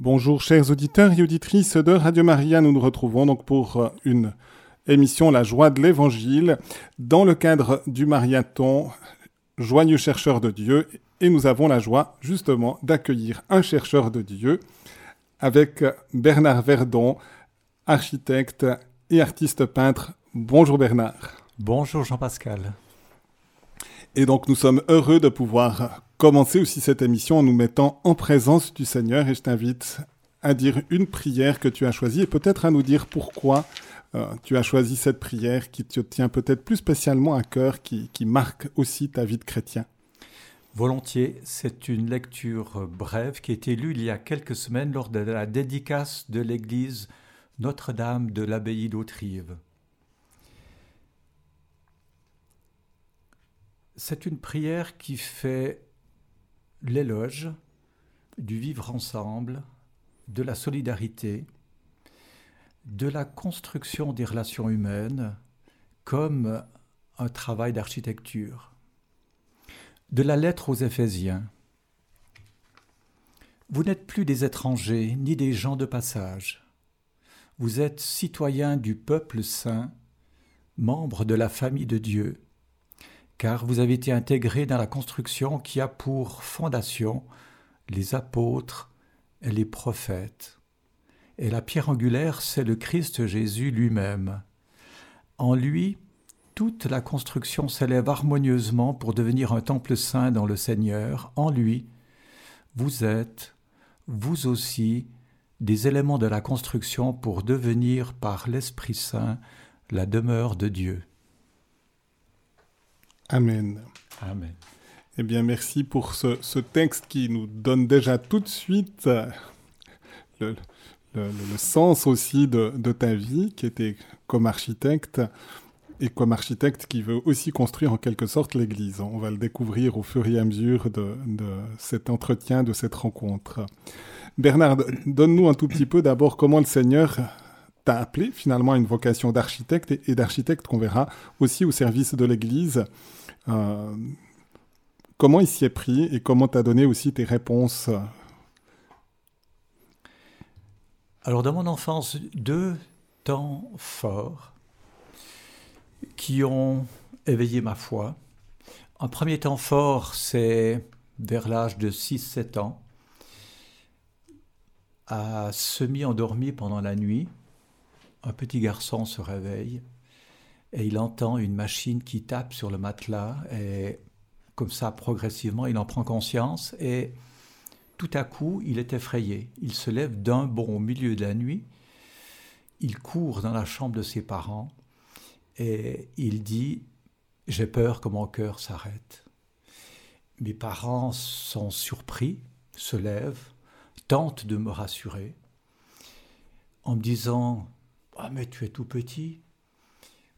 Bonjour chers auditeurs et auditrices de Radio Maria, nous nous retrouvons donc pour euh, une émission La joie de l'Évangile dans le cadre du marathon Joyeux chercheur de Dieu et nous avons la joie justement d'accueillir un chercheur de Dieu avec Bernard Verdon, architecte et artiste peintre. Bonjour Bernard. Bonjour Jean-Pascal. Et donc nous sommes heureux de pouvoir commencer aussi cette émission en nous mettant en présence du Seigneur et je t'invite à dire une prière que tu as choisie et peut-être à nous dire pourquoi euh, tu as choisi cette prière qui te tient peut-être plus spécialement à cœur, qui, qui marque aussi ta vie de chrétien. Volontiers, c'est une lecture brève qui a été lue il y a quelques semaines lors de la dédicace de l'église Notre-Dame de l'abbaye d'Autrive. C'est une prière qui fait l'éloge du vivre ensemble, de la solidarité, de la construction des relations humaines comme un travail d'architecture. De la lettre aux Éphésiens. Vous n'êtes plus des étrangers ni des gens de passage. Vous êtes citoyens du peuple saint, membres de la famille de Dieu car vous avez été intégrés dans la construction qui a pour fondation les apôtres et les prophètes. Et la pierre angulaire, c'est le Christ Jésus lui-même. En lui, toute la construction s'élève harmonieusement pour devenir un temple saint dans le Seigneur. En lui, vous êtes, vous aussi, des éléments de la construction pour devenir par l'Esprit Saint la demeure de Dieu. Amen. Amen. Eh bien, merci pour ce, texte qui nous donne déjà tout de suite euh, le, sens aussi de, ta vie, qui était comme architecte, et comme architecte qui veut aussi construire en quelque sorte l'Église. On va le découvrir au fur et à mesure de, cet entretien, de cette rencontre. Bernard, donne-nous un tout petit peu d'abord comment le Seigneur t'a appelé finalement à une vocation d'architecte et d'architecte qu'on verra aussi au service de l'Église. Euh, comment il s'y est pris et comment tu as donné aussi tes réponses Alors, dans mon enfance, deux temps forts qui ont éveillé ma foi. Un premier temps fort, c'est vers l'âge de 6-7 ans, à semi-endormi pendant la nuit, un petit garçon se réveille et il entend une machine qui tape sur le matelas et comme ça progressivement il en prend conscience et tout à coup il est effrayé. Il se lève d'un bond au milieu de la nuit, il court dans la chambre de ses parents et il dit j'ai peur que mon cœur s'arrête. Mes parents sont surpris, se lèvent, tentent de me rassurer en me disant ah mais tu es tout petit,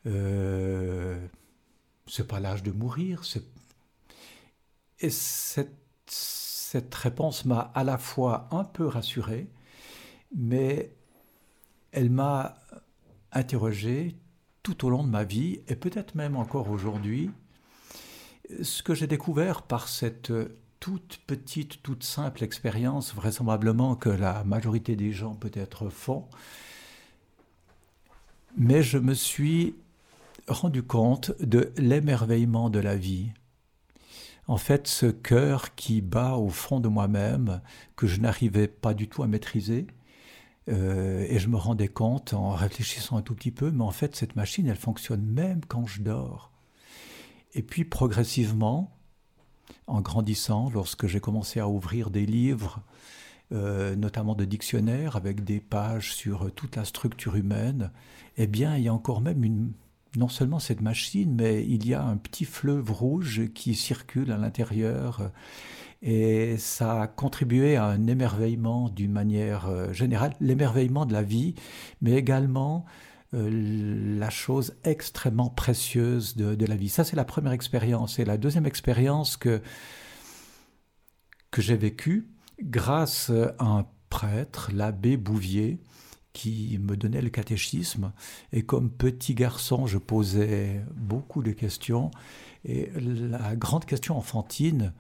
euh, c'est pas l'âge de mourir. Et cette, cette réponse m'a à la fois un peu rassuré, mais elle m'a interrogé tout au long de ma vie, et peut-être même encore aujourd'hui, ce que j'ai découvert par cette toute petite, toute simple expérience, vraisemblablement que la majorité des gens peut-être font, mais je me suis rendu compte de l'émerveillement de la vie. En fait, ce cœur qui bat au fond de moi-même, que je n'arrivais pas du tout à maîtriser, euh, et je me rendais compte en réfléchissant un tout petit peu, mais en fait, cette machine, elle fonctionne même quand je dors. Et puis, progressivement, en grandissant, lorsque j'ai commencé à ouvrir des livres, euh, notamment de dictionnaires, avec des pages sur toute la structure humaine, eh bien, il y a encore même une, non seulement cette machine, mais il y a un petit fleuve rouge qui circule à l'intérieur. Et ça a contribué à un émerveillement d'une manière euh, générale, l'émerveillement de la vie, mais également euh, la chose extrêmement précieuse de, la vie. Ça, c'est la première expérience. Et la deuxième expérience que, que j'ai vécue, grâce à un prêtre, l'abbé Bouvier, qui me donnait le catéchisme. Et comme petit garçon, je posais beaucoup de questions. Et la grande question enfantine,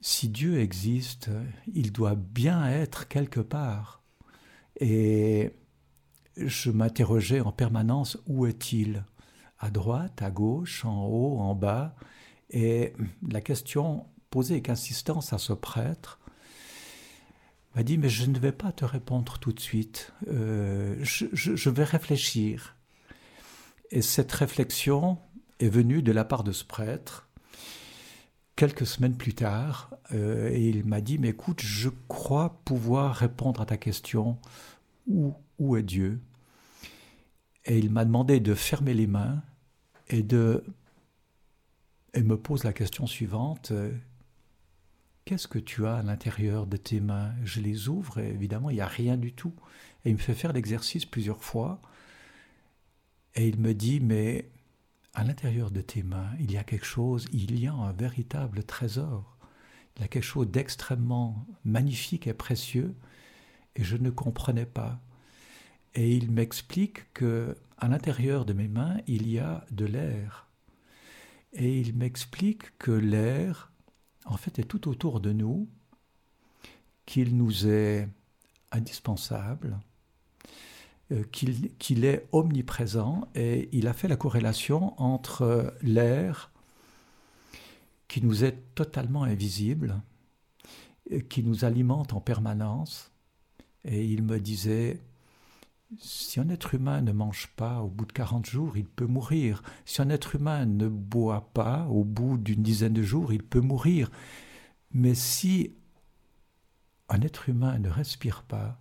si Dieu existe, il doit bien être quelque part. Et je m'interrogeais en permanence, où est-il? À droite, à gauche, en haut, en bas? Et la question posée avec insistance à ce prêtre m'a dit, mais je ne vais pas te répondre tout de suite, euh, je, vais réfléchir. Et cette réflexion est venue de la part de ce prêtre quelques semaines plus tard, euh, et il m'a dit, mais écoute, je crois pouvoir répondre à ta question, où, où est Dieu? Et il m'a demandé de fermer les mains et de... Et me pose la question suivante, euh, Qu'est-ce que tu as à l'intérieur de tes mains? Je les ouvre et évidemment, il n'y a rien du tout. Et il me fait faire l'exercice plusieurs fois. Et il me dit, mais à l'intérieur de tes mains, il y a quelque chose, il y a un véritable trésor. Il y a quelque chose d'extrêmement magnifique et précieux. Et je ne comprenais pas. Et il m'explique que à l'intérieur de mes mains, il y a de l'air. Et il m'explique que l'air en fait, est tout autour de nous, qu'il nous est indispensable, euh, qu'il est omniprésent, et il a fait la corrélation entre l'air qui nous est totalement invisible, qui nous alimente en permanence, et il me disait, si un être humain ne mange pas au bout de 40 jours, il peut mourir. Si un être humain ne boit pas au bout d'une dizaine de jours, il peut mourir. Mais si un être humain ne respire pas,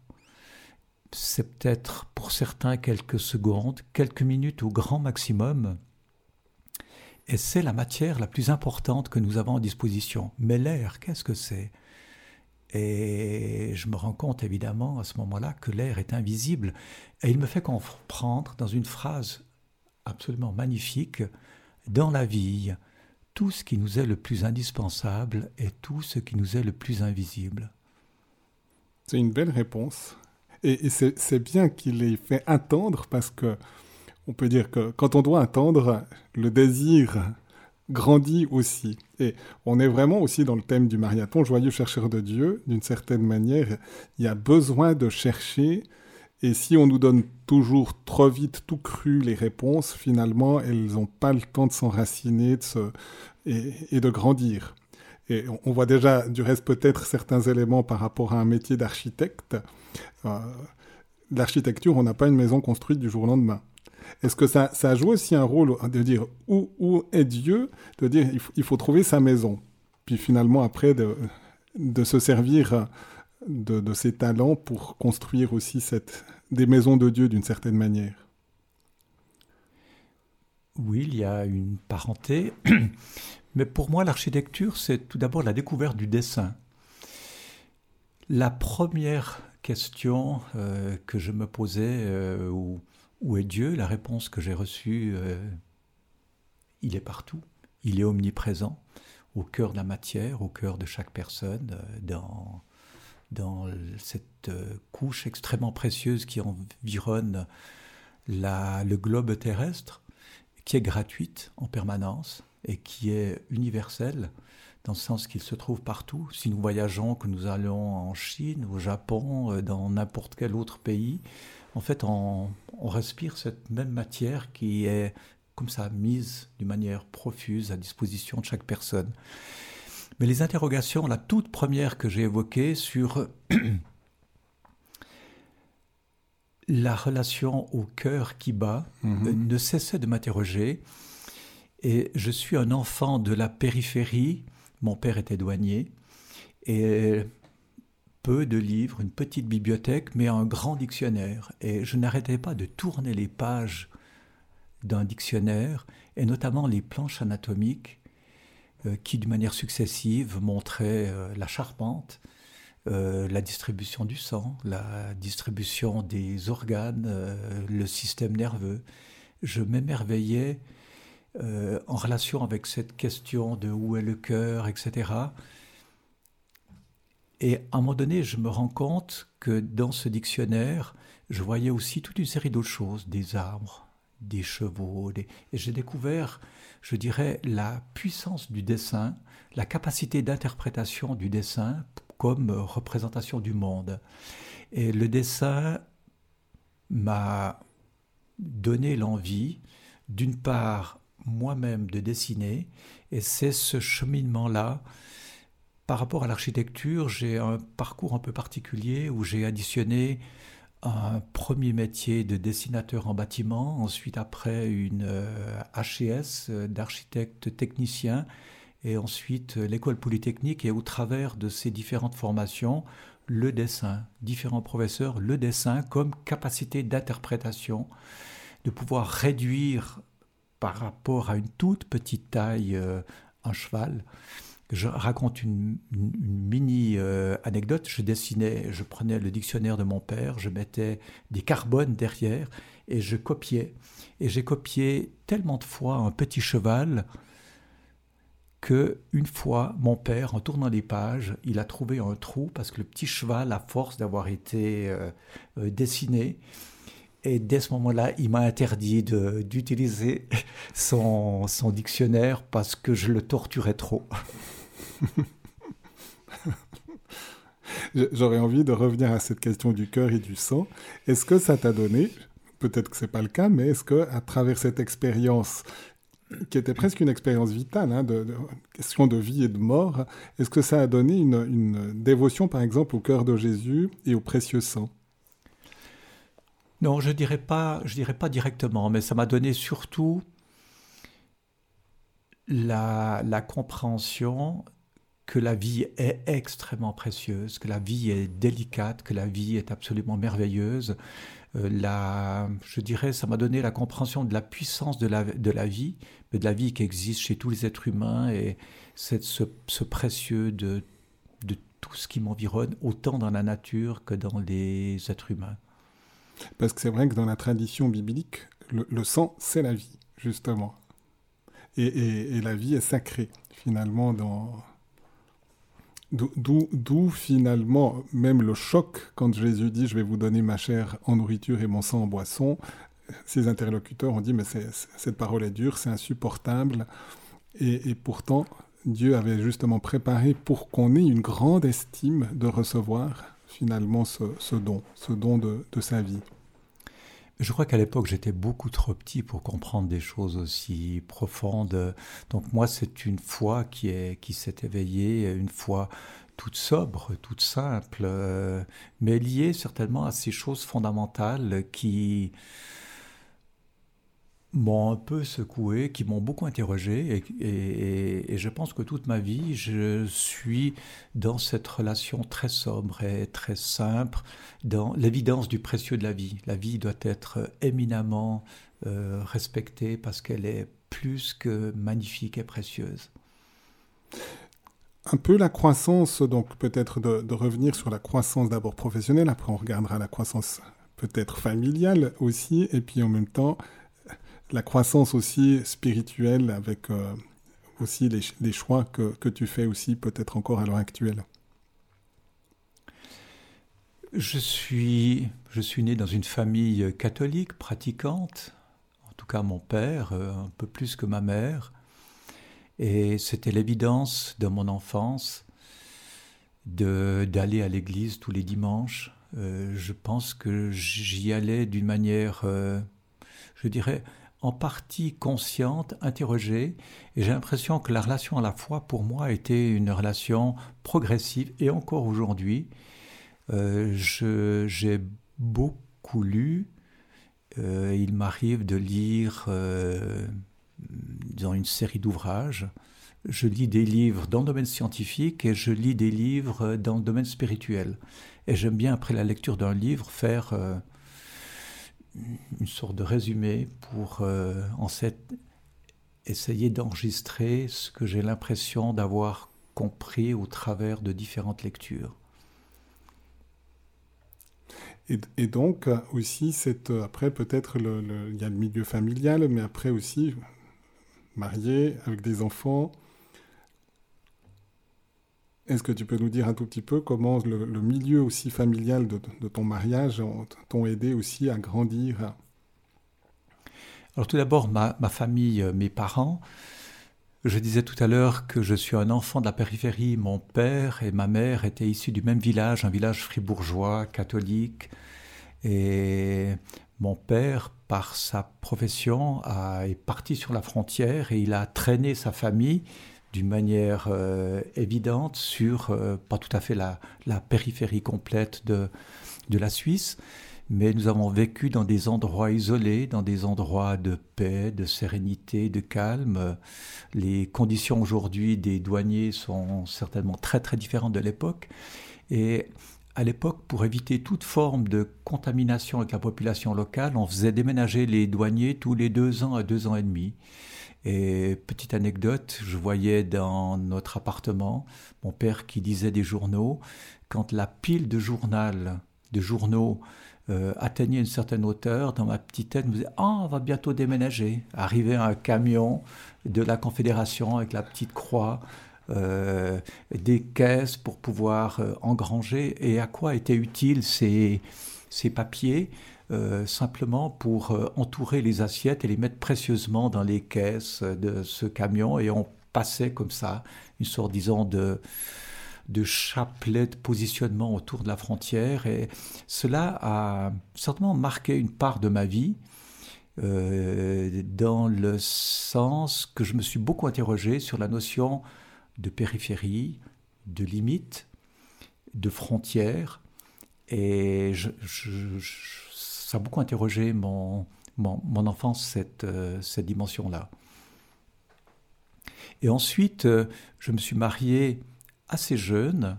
c'est peut-être pour certains quelques secondes, quelques minutes au grand maximum. Et c'est la matière la plus importante que nous avons à disposition. Mais l'air, qu'est-ce que c'est? Et je me rends compte évidemment à ce moment-là que l'air est invisible. Et il me fait comprendre dans une phrase absolument magnifique, dans la vie, tout ce qui nous est le plus indispensable est tout ce qui nous est le plus invisible. C'est une belle réponse. Et, c'est bien qu'il ait fait attendre parce que on peut dire que quand on doit attendre, le désir grandit aussi. Et on est vraiment aussi dans le thème du marathon, joyeux chercheur de Dieu, d'une certaine manière. Il y a besoin de chercher. Et si on nous donne toujours trop vite, tout cru, les réponses, finalement, elles n'ont pas le temps de s'enraciner et, de grandir. Et on voit déjà, du reste, peut-être certains éléments par rapport à un métier d'architecte. Euh, l'architecture, on n'a pas une maison construite du jour au lendemain. Est-ce que ça, ça joue aussi un rôle de dire où, où est Dieu, de dire il faut, trouver sa maison, puis finalement après de, de se servir de, de, ses talents pour construire aussi cette, des maisons de Dieu d'une certaine manière? Oui, il y a une parenté, mais pour moi l'architecture c'est tout d'abord la découverte du dessin. La première question euh, que je me posais, euh, ou où est Dieu? La réponse que j'ai reçue, euh, il est partout, il est omniprésent, au cœur de la matière, au cœur de chaque personne, euh, dans, dans cette euh, couche extrêmement précieuse qui environne la, le globe terrestre, qui est gratuite en permanence et qui est universelle dans le sens qu'il se trouve partout. Si nous voyageons, que nous allons en Chine, au Japon, dans n'importe quel autre pays, en fait, on, respire cette même matière qui est comme ça mise d'une manière profuse à disposition de chaque personne. Mais les interrogations, la toute première que j'ai évoquée sur la relation au cœur qui bat, mhm. ne cessait de m'interroger. Et je suis un enfant de la périphérie. Mon père était douanier. Et peu de livres, une petite bibliothèque, mais un grand dictionnaire. Et je n'arrêtais pas de tourner les pages d'un dictionnaire, et notamment les planches anatomiques, euh, qui, d'une manière successive, montraient euh, la charpente, euh, la distribution du sang, la distribution des organes, le système nerveux. Je m'émerveillais en relation avec cette question de où est le cœur, etc. Et à un moment donné, je me rends compte que dans ce dictionnaire, je voyais aussi toute une série d'autres choses, des arbres, des chevaux. Et j'ai découvert, je dirais, la puissance du dessin, la capacité d'interprétation du dessin comme représentation du monde. Et le dessin m'a donné l'envie, d'une part, moi-même de dessiner, et c'est ce cheminement-là. Par rapport à l'architecture, j'ai un parcours un peu particulier où j'ai additionné un premier métier de dessinateur en bâtiment, ensuite après une HES euh, d'architecte technicien, et ensuite euh, l'école polytechnique, et au travers de ces différentes formations, le dessin, différents professeurs, le dessin comme capacité d'interprétation, de pouvoir réduire par rapport à une toute petite taille euh, un cheval, je raconte une, mini euh, anecdote. Je dessinais, je prenais le dictionnaire de mon père, je mettais des carbones derrière et je copiais. Et j'ai copié tellement de fois un petit cheval que une fois, mon père, en tournant les pages, il a trouvé un trou parce que le petit cheval, à force d'avoir été euh, euh, dessiné, et dès ce moment-là, il m'a interdit d'utiliser son, son dictionnaire parce que je le torturais trop. J'aurais envie de revenir à cette question du cœur et du sang. Est-ce que ça t'a donné, peut-être que c'est pas le cas, mais est-ce que à travers cette expérience qui était presque une expérience vitale, hein, de, question de vie et de mort, est-ce que ça a donné une, une, dévotion, par exemple, au cœur de Jésus et au précieux sang? Non, je dirais pas, je dirais pas directement, mais ça m'a donné surtout la, la compréhension que la vie est extrêmement précieuse, que la vie est délicate, que la vie est absolument merveilleuse. Euh, la, je dirais, ça m'a donné la compréhension de la puissance de la, de la vie, mais de la vie qui existe chez tous les êtres humains, et c'est ce, ce, précieux de, de tout ce qui m'environne, autant dans la nature que dans les êtres humains. Parce que c'est vrai que dans la tradition biblique, le, le sang, c'est la vie, justement. Et, la vie est sacrée, finalement, dans, D'où finalement même le choc quand Jésus dit je vais vous donner ma chair en nourriture et mon sang en boisson. Ses interlocuteurs ont dit mais cette parole est dure, c'est insupportable. Et, pourtant Dieu avait justement préparé pour qu'on ait une grande estime de recevoir finalement ce, don, ce don de, sa vie. Je crois qu'à l'époque, j'étais beaucoup trop petit pour comprendre des choses aussi profondes. Donc moi, c'est une foi qui qui s'est éveillée, une foi toute sobre, toute simple, euh, mais liée certainement à ces choses fondamentales qui m'ont un peu secoué, qui m'ont beaucoup interrogé, et, je pense que toute ma vie, je suis dans cette relation très sobre et très simple, dans l'évidence du précieux de la vie. La vie doit être éminemment euh, respectée parce qu'elle est plus que magnifique et précieuse. Un peu la croissance, donc peut-être de, de revenir sur la croissance d'abord professionnelle, après on regardera la croissance peut-être familiale aussi, et puis en même temps la croissance aussi spirituelle avec euh, aussi les, choix que, tu fais aussi peut-être encore à l'heure actuelle. Je suis, je suis né dans une famille catholique, pratiquante, en tout cas mon père, euh, un peu plus que ma mère, et c'était l'évidence de mon enfance d'aller à l'église tous les dimanches. Euh, je pense que j'y allais d'une manière, je dirais, en partie consciente, interrogée, et j'ai l'impression que la relation à la foi, pour moi, a été une relation progressive, et encore aujourd'hui, euh, j'ai beaucoup lu, euh, il m'arrive de lire euh, dans une série d'ouvrages, je lis des livres dans le domaine scientifique et je lis des livres dans le domaine spirituel. Et j'aime bien, après la lecture d'un livre, faire une sorte de résumé pour euh, en essayer d'enregistrer ce que j'ai l'impression d'avoir compris au travers de différentes lectures. Et, donc aussi, cette, après peut-être il y a le milieu familial, mais après aussi marié avec des enfants, est-ce que tu peux nous dire un tout petit peu comment le, milieu aussi familial de, ton mariage t'ont aidé aussi à grandir? Alors tout d'abord, ma, famille, euh, mes parents. Je disais tout à l'heure que je suis un enfant de la périphérie. Mon père et ma mère étaient issus du même village, un village fribourgeois, catholique. Et mon père, par sa profession, est parti sur la frontière et il a traîné sa famille d'une manière euh, évidente sur, euh, pas tout à fait la, périphérie complète de, de la Suisse, mais nous avons vécu dans des endroits isolés, dans des endroits de paix, de sérénité, de calme. Les conditions aujourd'hui des douaniers sont certainement très très différentes de l'époque. Et à l'époque, pour éviter toute forme de contamination avec la population locale, on faisait déménager les douaniers tous les deux ans à deux ans et demi. Et petite anecdote, je voyais dans notre appartement mon père qui lisait des journaux. Quand la pile de journal, de journaux euh, atteignait une certaine hauteur, dans ma petite tête, je me disais Ah, on va bientôt déménager. Arriver un camion de la Confédération avec la petite croix, euh, des caisses pour pouvoir euh, engranger. Et à quoi étaient utiles ces, ces papiers? Euh, simplement pour euh, entourer les assiettes et les mettre précieusement dans les caisses de ce camion. Et on passait comme ça, une sorte, disons, de, de chapelet de positionnement autour de la frontière. Et cela a certainement marqué une part de ma vie. Euh, dans le sens que je me suis beaucoup interrogé sur la notion de périphérie, de limite, de frontière. Et je, ça a beaucoup interrogé mon, mon, enfance, cette, euh, cette dimension-là. Et ensuite, euh, je me suis marié assez jeune.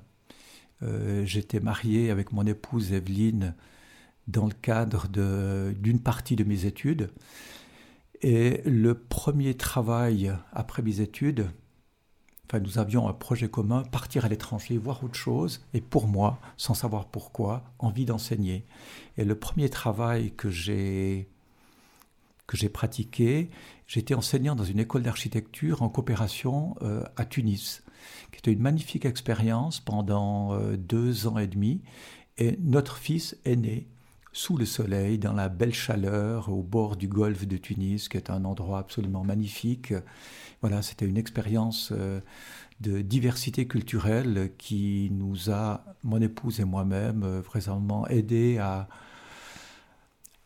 Euh, j'étais marié avec mon épouse Evelyne dans le cadre d'une partie de mes études. Et le premier travail après mes études, Enfin, nous avions un projet commun, partir à l'étranger, voir autre chose, et pour moi, sans savoir pourquoi, envie d'enseigner. Et le premier travail que j'ai que j'ai pratiqué, j'étais enseignant dans une école d'architecture en coopération euh, à Tunis, qui était une magnifique expérience pendant euh, deux ans et demi. Et notre fils est né sous le soleil, dans la belle chaleur, au bord du golfe de Tunis, qui est un endroit absolument magnifique. Voilà, c'était une expérience euh, de diversité culturelle qui nous a, mon épouse et moi-même, euh, vraiment aidé à,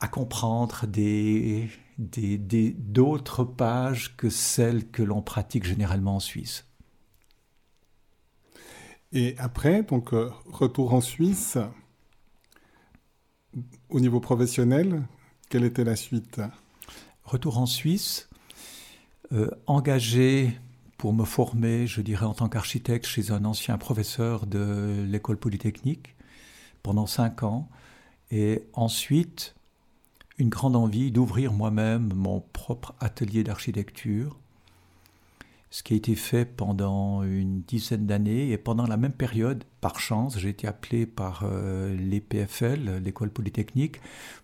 à comprendre des, d'autres pages que celles que l'on pratique généralement en Suisse. Et après, donc, euh, retour en Suisse, au niveau professionnel, quelle était la suite? Retour en Suisse, engagé pour me former, je dirais, en tant qu'architecte chez un ancien professeur de l'école polytechnique pendant cinq ans. Et ensuite, une grande envie d'ouvrir moi-même mon propre atelier d'architecture ce qui a été fait pendant une dizaine d'années. Et pendant la même période, par chance, j'ai été appelé par euh, l'EPFL, l'école polytechnique,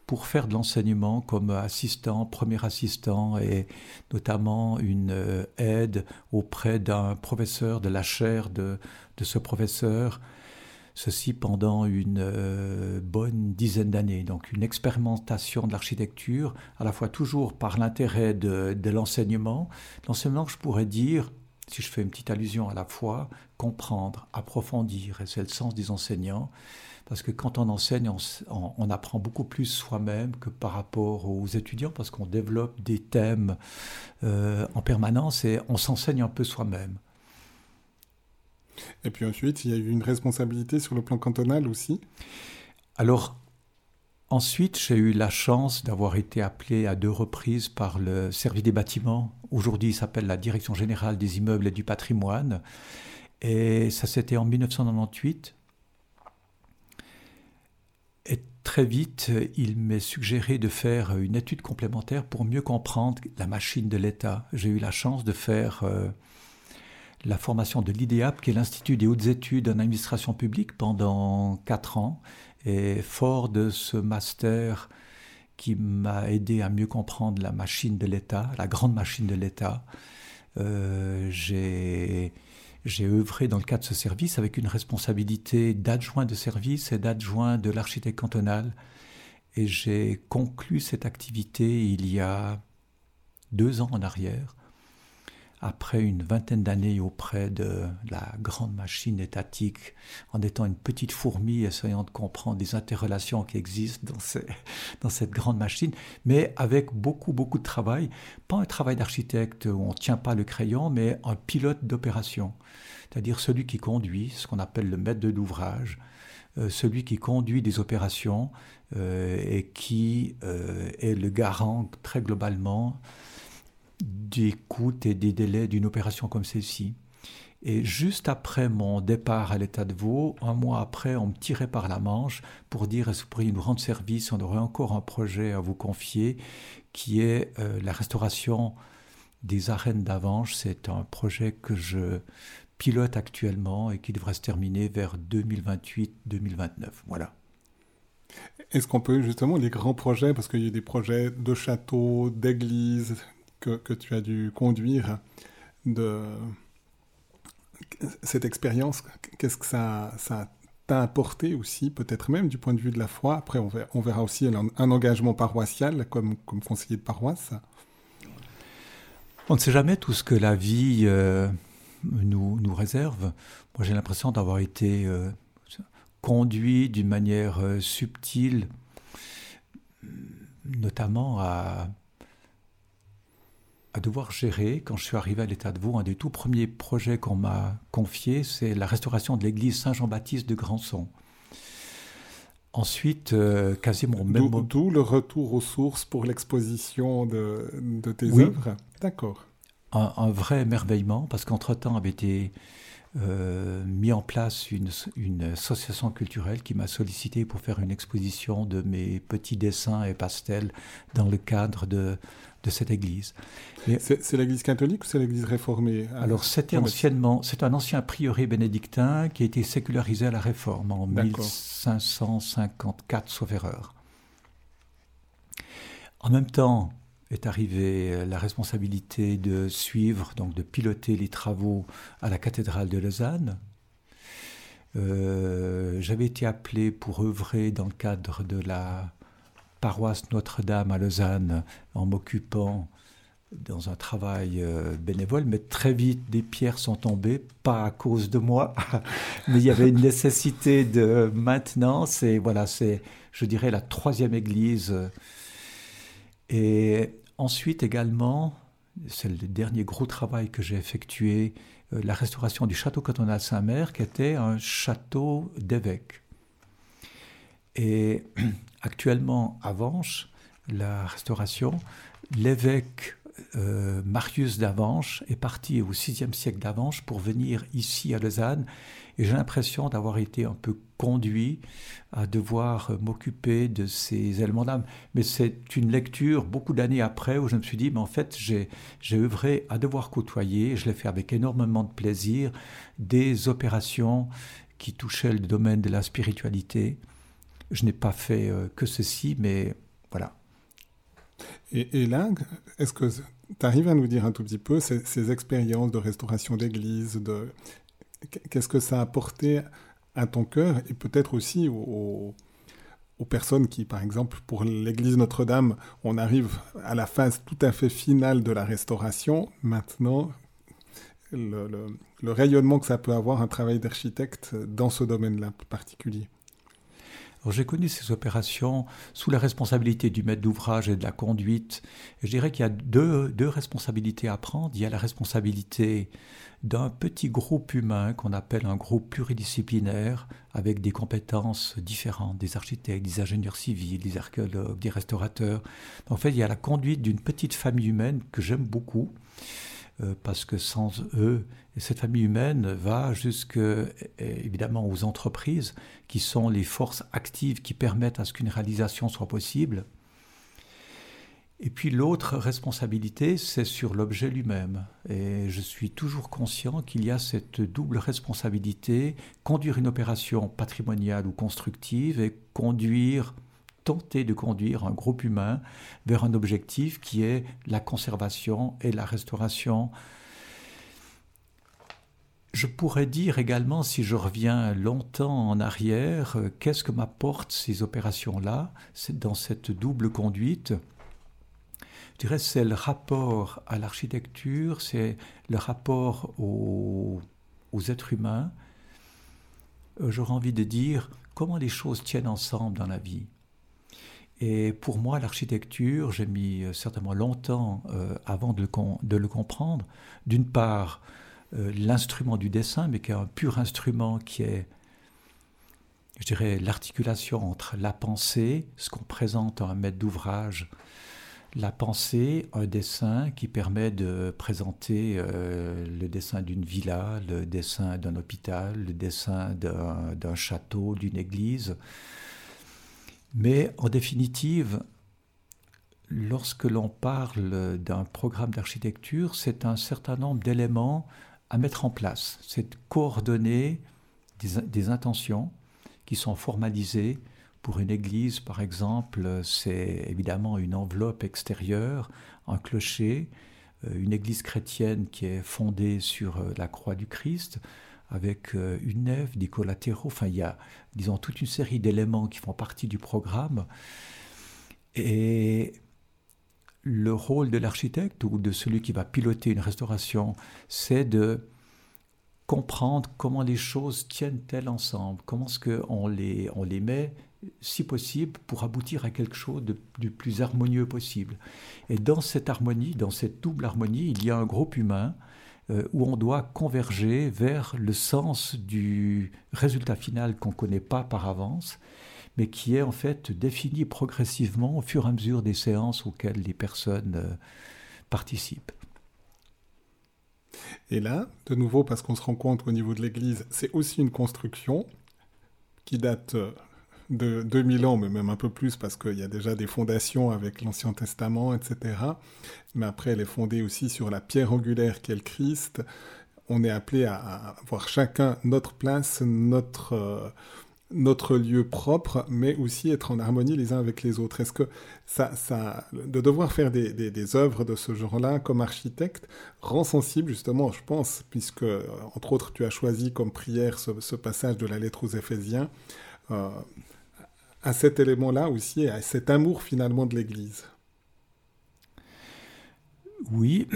pour faire de l'enseignement comme assistant, premier assistant, et notamment une euh, aide auprès d'un professeur de la chaire de, de ce professeur ceci pendant une euh, bonne dizaine d'années. Donc une expérimentation de l'architecture, à la fois toujours par l'intérêt de, l'enseignement. L'enseignement, je pourrais dire, si je fais une petite allusion à la fois, comprendre, approfondir, et c'est le sens des enseignants. Parce que quand on enseigne, on, apprend beaucoup plus soi-même que par rapport aux étudiants, parce qu'on développe des thèmes euh, en permanence et on s'enseigne un peu soi-même. Et puis ensuite, il y a eu une responsabilité sur le plan cantonal aussi Alors, ensuite, j'ai eu la chance d'avoir été appelé à deux reprises par le service des bâtiments. Aujourd'hui, il s'appelle la Direction générale des immeubles et du patrimoine. Et ça, c'était en 1998. Et très vite, il m'est suggéré de faire une étude complémentaire pour mieux comprendre la machine de l'État. J'ai eu la chance de faire euh, la formation de l'IDEAP, qui est l'Institut des hautes études en administration publique, pendant quatre ans. Et fort de ce master qui m'a aidé à mieux comprendre la machine de l'État, la grande machine de l'État, euh, j'ai j'ai œuvré dans le cadre de ce service avec une responsabilité d'adjoint de service et d'adjoint de l'architecte cantonal. Et j'ai conclu cette activité il y a deux ans en arrière, après une vingtaine d'années auprès de la grande machine étatique, en étant une petite fourmi essayant de comprendre des interrelations qui existent dans, dans cette grande machine, mais avec beaucoup, beaucoup de travail. Pas un travail d'architecte où on ne tient pas le crayon, mais un pilote d'opération, c'est-à-dire celui qui conduit, ce qu'on appelle le maître de l'ouvrage, euh, celui qui conduit des opérations euh, et qui euh, est le garant très globalement des coûts et des délais d'une opération comme celle-ci. Et juste après mon départ à l'état de veau, un mois après, on me tirait par la manche pour dire que vous pourriez nous rendre service? On aurait encore un projet à vous confier qui est euh, la restauration des arènes d'Avanche. C'est un projet que je pilote actuellement et qui devrait se terminer vers 2028-2029. Voilà. Est-ce qu'on peut justement les grands projets, parce qu'il y a des projets de châteaux, d'églises, que, tu as dû conduire de cette expérience, qu'est-ce que ça, ça t'a apporté aussi, peut-être même du point de vue de la foi? Après, on verra, aussi un, engagement paroissial comme, comme conseiller de paroisse. On ne sait jamais tout ce que la vie euh, nous, nous réserve. Moi, j'ai l'impression d'avoir été euh, conduit d'une manière euh, subtile, notamment à à devoir gérer, quand je suis arrivé à l'état de Vaud, un des tout premiers projets qu'on m'a confié, c'est la restauration de l'église Saint-Jean-Baptiste de Grandson. Ensuite, euh, quasiment même... D'où le retour aux sources pour l'exposition de, de, tes œuvres D'accord. Un, vrai émerveillement, parce qu'entre-temps avait été euh, mis en place une, une, association culturelle qui m'a sollicité pour faire une exposition de mes petits dessins et pastels dans le cadre de de cette église. C'est l'église catholique ou c'est l'église réformée? Alors c'était anciennement, c'est un ancien prieuré bénédictin qui a été sécularisé à la réforme en 1554, sauf erreur. En même temps est arrivée la responsabilité de suivre, donc de piloter les travaux à la cathédrale de Lausanne. Euh, j'avais été appelé pour œuvrer dans le cadre de la paroisse Notre-Dame à Lausanne en m'occupant dans un travail euh, bénévole, mais très vite des pierres sont tombées, pas à cause de moi, mais il y avait une nécessité de maintenance et voilà, c'est, je dirais, la troisième église. Et ensuite également, c'est le dernier gros travail que j'ai effectué, euh, la restauration du château cantonal Saint-Mère, qui était un château d'évêque. Et actuellement à la restauration, l'évêque euh, Marius d'Avanches est parti au VIe siècle d'Avanches pour venir ici à Lausanne. Et j'ai l'impression d'avoir été un peu conduit à devoir m'occuper de ces éléments d'âme. Mais c'est une lecture beaucoup d'années après où je me suis dit, mais en fait, j'ai, œuvré à devoir côtoyer, je l'ai fait avec énormément de plaisir, des opérations qui touchaient le domaine de la spiritualité, je n'ai pas fait euh, que ceci, mais voilà. Et, là, est-ce que tu arrives à nous dire un tout petit peu ces, expériences de restauration d'église, de... qu'est-ce que ça a apporté à ton cœur et peut-être aussi aux, personnes qui, par exemple, pour l'église Notre-Dame, on arrive à la phase tout à fait finale de la restauration. Maintenant, le rayonnement que ça peut avoir un travail d'architecte dans ce domaine-là particulier. J'ai connu ces opérations sous la responsabilité du maître d'ouvrage et de la conduite. je dirais qu'il y a deux, deux, responsabilités à prendre. Il y a la responsabilité d'un petit groupe humain qu'on appelle un groupe pluridisciplinaire avec des compétences différentes, des architectes, des ingénieurs civils, des archéologues, des restaurateurs. En fait, il y a la conduite d'une petite famille humaine que j'aime beaucoup. Euh, parce que sans eux, cette famille humaine va jusque évidemment aux entreprises qui sont les forces actives qui permettent à ce qu'une réalisation soit possible. Et puis l'autre responsabilité, c'est sur l'objet lui-même. Et je suis toujours conscient qu'il y a cette double responsabilité, conduire une opération patrimoniale ou constructive et conduire tenter de conduire un groupe humain vers un objectif qui est la conservation et la restauration. Je pourrais dire également, si je reviens longtemps en arrière, euh, qu'est-ce que m'apportent ces opérations-là dans cette double conduite? Je dirais c'est le rapport à l'architecture, c'est le rapport aux, êtres humains. Euh, j'aurais envie de dire comment les choses tiennent ensemble dans la vie. Et pour moi, l'architecture, j'ai mis euh, certainement longtemps euh, avant de le, comprendre. D'une part, l'instrument du dessin, mais qui est un pur instrument qui est je dirais, l'articulation entre la pensée, ce qu'on présente à un maître d'ouvrage, la pensée, un dessin qui permet de présenter euh, le dessin d'une villa, le dessin d'un hôpital, le dessin d'un château, d'une église. Mais en définitive, lorsque l'on parle d'un programme d'architecture, c'est un certain nombre d'éléments à mettre en place. C'est coordonner des intentions, qui sont formalisés. Pour une église, par exemple, c'est évidemment une enveloppe extérieure, un clocher, euh, une église chrétienne qui est fondée sur euh, la croix du Christ, avec euh, une nef, des collatéraux. Enfin, il y a, disons, toute une série d'éléments qui font partie du programme. Et le rôle de l'architecte ou de celui qui va piloter une restauration, c'est de comprendre comment les choses tiennent-elles ensemble, comment est-ce qu'on les, on les met, si possible, pour aboutir à quelque chose de, du plus harmonieux possible. Et dans cette harmonie, dans cette double harmonie, il y a un groupe humain où on doit converger vers le sens du résultat final qu'on ne connaît pas par avance, mais qui est en fait défini progressivement au fur et à mesure des séances auxquelles les personnes euh, participent. Et là, de nouveau, parce qu'on se rend compte qu'au niveau de l'Église, c'est aussi une construction qui date euh, de 2000 ans, mais même un peu plus, parce qu'il y a déjà des fondations avec l'Ancien Testament, etc. Mais après, elle est fondée aussi sur la pierre angulaire qui est le Christ. On est appelé à, avoir chacun notre place, notre... Euh, notre lieu propre, mais aussi être en harmonie les uns avec les autres. Est-ce que ça, ça, de devoir faire des, des, œuvres de ce genre-là comme architecte rend sensible justement, je pense, puisque entre autres tu as choisi comme prière ce, passage de la lettre aux Éphésiens, euh, à cet élément-là aussi, à cet amour finalement de l'Église. Oui,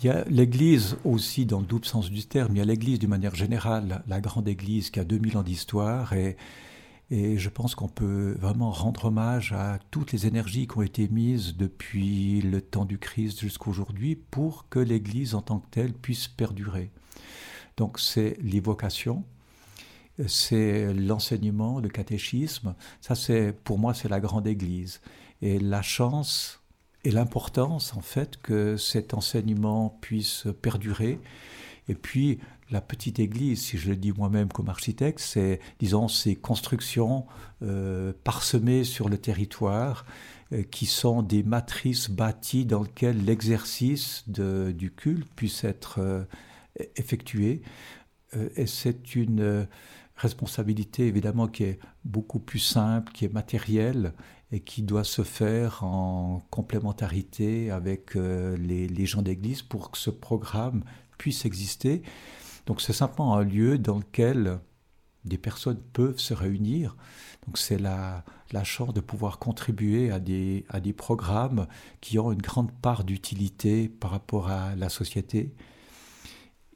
Il y a l'Église aussi dans le double sens du terme. Il y a l'Église d'une manière générale, la grande Église qui a 2000 ans d'histoire. Et, et je pense qu'on peut vraiment rendre hommage à toutes les énergies qui ont été mises depuis le temps du Christ jusqu'à aujourd'hui pour que l'Église en tant que telle puisse perdurer. Donc c'est l'évocation, c'est l'enseignement, le catéchisme. Ça, c'est pour moi, c'est la grande Église. Et la chance et l'importance en fait que cet enseignement puisse perdurer. Et puis la petite église, si je le dis moi-même comme architecte, c'est disons ces constructions euh, parsemées sur le territoire euh, qui sont des matrices bâties dans lesquelles l'exercice du culte puisse être euh, effectué. et c'est une responsabilité évidemment qui est beaucoup plus simple, qui est matérielle et qui doit se faire en complémentarité avec euh, les, gens d'église pour que ce programme puisse exister. Donc c'est simplement un lieu dans lequel des personnes peuvent se réunir. Donc c'est la, la chance de pouvoir contribuer à des, à des programmes qui ont une grande part d'utilité par rapport à la société.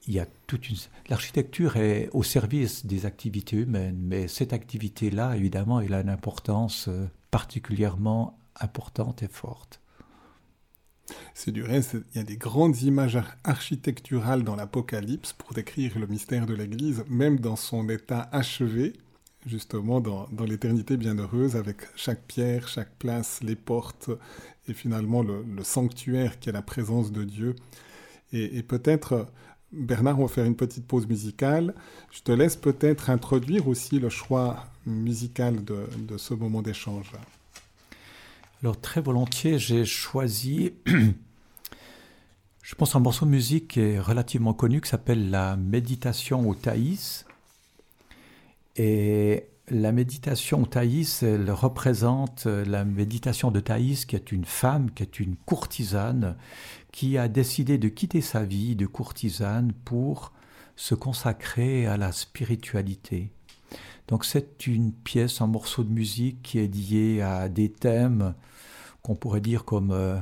Il y a toute une... L'architecture est au service des activités humaines, mais cette activité-là, évidemment, elle a une importance euh, particulièrement importante et forte. C'est du reste, il y a des grandes images architecturales dans l'Apocalypse pour décrire le mystère de l'Église, même dans son état achevé, justement dans, l'éternité bienheureuse, avec chaque pierre, chaque place, les portes, et finalement le, sanctuaire qui est la présence de Dieu. Et, peut-être, Bernard, on va faire une petite pause musicale. Je te laisse peut-être introduire aussi le choix musical de, ce moment d'échange Alors très volontiers, j'ai choisi, je pense, un morceau de musique qui est relativement connu, qui s'appelle la méditation au Thaïs. Et la méditation au Thaïs, elle représente la méditation de Thaïs, qui est une femme, qui est une courtisane, qui a décidé de quitter sa vie de courtisane pour se consacrer à la spiritualité. Donc c'est une pièce, un morceau de musique qui est lié à des thèmes qu'on pourrait dire comme euh,